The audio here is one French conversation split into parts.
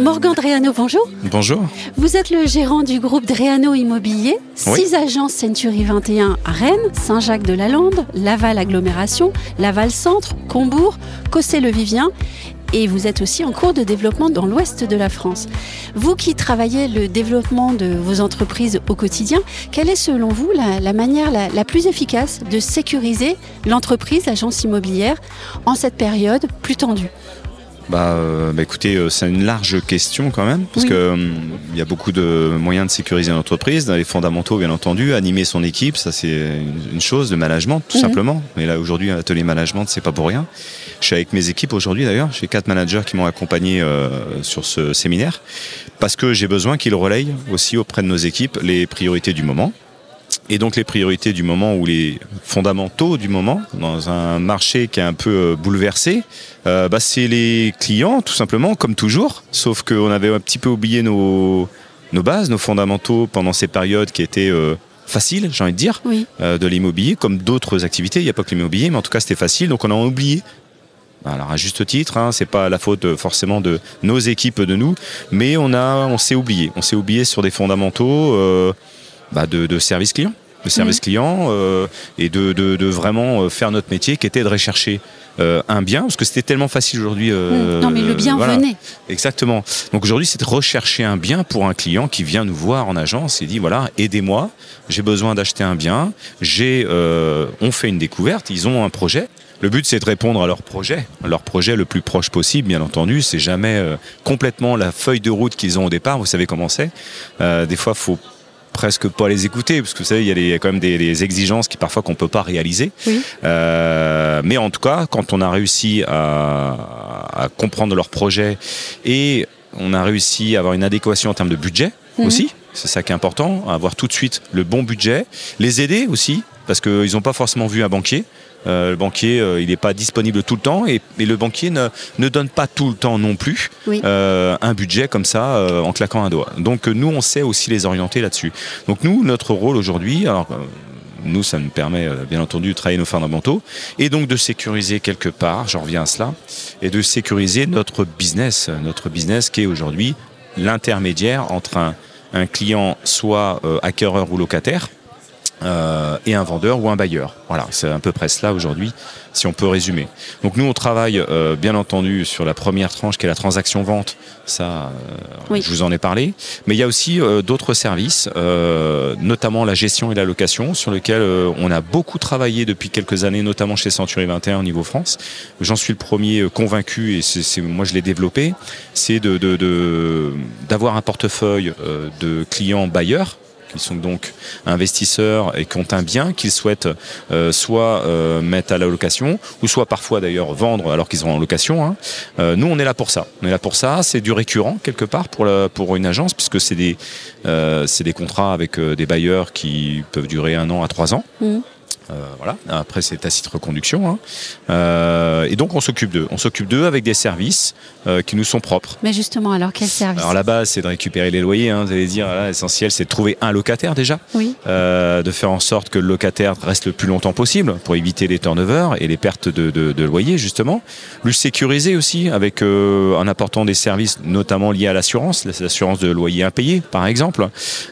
Morgan Dreano, bonjour. Bonjour. Vous êtes le gérant du groupe Dreano Immobilier, six agences Century 21 à Rennes, Saint-Jacques-de-la-Lande, Laval Agglomération, Laval Centre, Combourg, Cossé-le-Vivien et vous êtes aussi en cours de développement dans l'ouest de la France. Vous qui travaillez le développement de vos entreprises au quotidien, quelle est selon vous la, manière la, la, plus efficace de sécuriser l'entreprise, l'agence immobilière, en cette période plus tendue? Bah, euh, bah, écoutez, euh, c'est une large question quand même, parce qu'il que euh, il y a beaucoup de moyens de sécuriser l'entreprise, dans les fondamentaux bien entendu, animer son équipe, ça c'est une chose de management tout simplement. Mais là aujourd'hui, atelier management, c'est pas pour rien. Je suis avec mes équipes aujourd'hui d'ailleurs, j'ai quatre managers qui m'ont accompagné sur ce séminaire, parce que j'ai besoin qu'ils relayent aussi auprès de nos équipes les priorités du moment. Et donc les priorités du moment ou les fondamentaux du moment dans un marché qui est un peu euh, bouleversé, euh, bah, c'est les clients tout simplement comme toujours. Sauf qu'on avait un petit peu oublié nos, nos bases, nos fondamentaux pendant ces périodes qui étaient euh, faciles, j'ai envie de dire, de l'immobilier comme d'autres activités. Il n'y a pas que l'immobilier, mais en tout cas c'était facile. Donc on a oublié alors à juste titre, hein, c'est pas la faute forcément de nos équipes de nous, mais on a, on s'est oublié, on s'est oublié sur des fondamentaux bah, de, service client de service mhm. client euh, et de, vraiment euh, faire notre métier qui était de rechercher euh, un bien parce que c'était tellement facile aujourd'hui non mais le bien venait exactement donc aujourd'hui c'est de rechercher un bien pour un client qui vient nous voir en agence et dit voilà aidez-moi j'ai besoin d'acheter un bien j'ai on fait une découverte ils ont un projet le but, c'est de répondre à leur projet, leur projet le plus proche possible, bien entendu. C'est jamais complètement la feuille de route qu'ils ont au départ. Vous savez comment c'est. des fois, faut presque pas les écouter parce que vous savez il y a, quand même des, exigences qui parfois qu'on peut pas réaliser euh, mais en tout cas quand on a réussi à, comprendre leur projet et on a réussi à avoir une adéquation en termes de budget mhm. aussi c'est ça qui est important avoir tout de suite le bon budget les aider aussi parce qu'ils n'ont pas forcément vu un banquier euh, le banquier, euh, il n'est pas disponible tout le temps et, le banquier ne, ne, donne pas tout le temps non plus euh, un budget comme ça en claquant un doigt. Donc nous, on sait aussi les orienter là-dessus. Donc nous, notre rôle aujourd'hui, alors nous, ça nous permet bien entendu de travailler nos fondamentaux et donc de sécuriser quelque part, j'en reviens à cela, et de sécuriser notre business, notre business qui est aujourd'hui l'intermédiaire entre un, un, client soit acquéreur ou locataire euh, et un vendeur ou un bailleur. Voilà, c'est à peu près cela aujourd'hui, si on peut résumer. Donc nous, on travaille euh, bien entendu sur la première tranche qui est la transaction vente. Ça, euh, je vous en ai parlé. Mais il y a aussi d'autres services, notamment la gestion et la location, sur lesquels on a beaucoup travaillé depuis quelques années, notamment chez Century 21 au niveau France. J'en suis le premier convaincu et c'est moi je l'ai développé. C'est de d'avoir un portefeuille de clients bailleurs qui sont donc investisseurs et qui ont un bien qu'ils souhaitent euh, soit euh, mettre à la location ou soit parfois d'ailleurs vendre alors qu'ils sont en location. Hein. Euh, nous, on est là pour ça. On est là pour ça. C'est du récurrent quelque part pour, une agence puisque c'est des, c'est des contrats avec des bailleurs qui peuvent durer un an à trois ans. Mmh. Euh, voilà. Après, c'est tacite reconduction. Hein. Euh, et donc, on s'occupe d'eux. On s'occupe d'eux avec des services euh, qui nous sont propres. Mais justement, alors quel service Alors, la base, c'est de récupérer les loyers. Hein, vous allez dire, l'essentiel, c'est de trouver un locataire déjà. Oui. de faire en sorte que le locataire reste le plus longtemps possible pour éviter les turnovers et les pertes de, de, loyer, justement. Lui sécuriser aussi avec en apportant des services, notamment liés à l'assurance, l'assurance de loyer impayé, par exemple.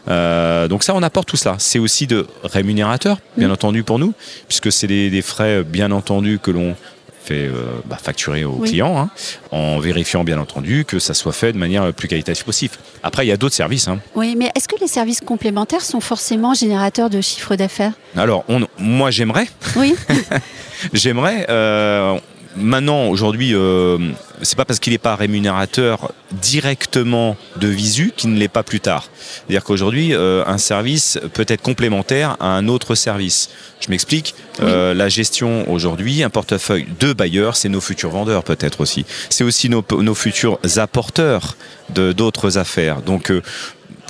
donc, ça, on apporte tout cela. C'est aussi de rémunérateur, bien entendu, pour nous puisque c'est des, frais, bien entendu, que l'on fait euh, bah, facturer aux clients, hein, en vérifiant bien entendu que ça soit fait de manière la plus qualitative possible. Après, il y a d'autres services. Hein. Oui, mais est-ce que les services complémentaires sont forcément générateurs de chiffre d'affaires? Alors, moi, j'aimerais. Oui. j'aimerais. Euh, maintenant, aujourd'hui, euh, c'est pas parce qu'il n'est pas rémunérateur directement de visu qu'il ne l'est pas plus tard. C'est-à-dire qu'aujourd'hui, euh, un service peut être complémentaire à un autre service. Je m'explique. Euh, la gestion aujourd'hui, un portefeuille de bailleurs, c'est nos futurs vendeurs peut-être aussi. C'est aussi nos, nos futurs apporteurs de d'autres affaires. Donc euh,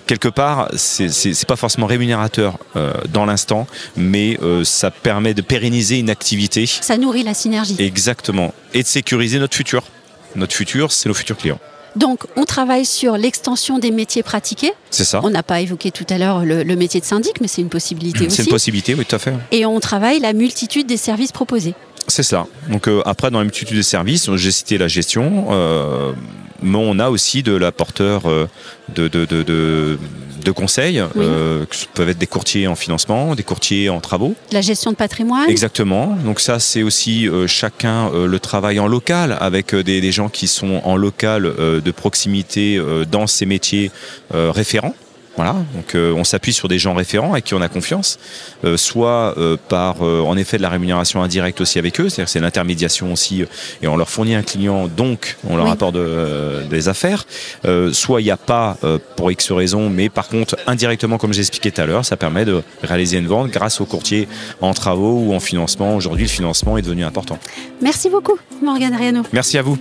quelque part, c'est pas forcément rémunérateur euh, dans l'instant, mais euh, ça permet de pérenniser une activité. Ça nourrit la synergie. Exactement. Et de sécuriser notre futur. Notre futur, c'est nos futurs clients. Donc, on travaille sur l'extension des métiers pratiqués. C'est ça. On n'a pas évoqué tout à l'heure le, métier de syndic, mais c'est une possibilité aussi. C'est une possibilité, oui, tout à fait. Et on travaille la multitude des services proposés. C'est ça. Donc, euh, après, dans la multitude des services, j'ai cité la gestion mais on a aussi de l'apporteur de, de, de, de de conseils, euh, qui peuvent être des courtiers en financement, des courtiers en travaux. La gestion de patrimoine Exactement. Donc ça, c'est aussi euh, chacun euh, le travail en local, avec des, des, gens qui sont en local de proximité dans ces métiers référents. Voilà, donc euh, on s'appuie sur des gens référents avec qui on a confiance, euh, soit euh, par en effet de la rémunération indirecte aussi avec eux, c'est-à-dire c'est l'intermédiation aussi, et on leur fournit un client, donc on leur apporte des affaires. soit il n'y a pas pour X raisons, mais par contre indirectement, comme j'expliquais tout à l'heure, ça permet de réaliser une vente grâce aux courtiers en travaux ou en financement. Aujourd'hui, le financement est devenu important. Merci beaucoup, Morgane Riano. Merci à vous.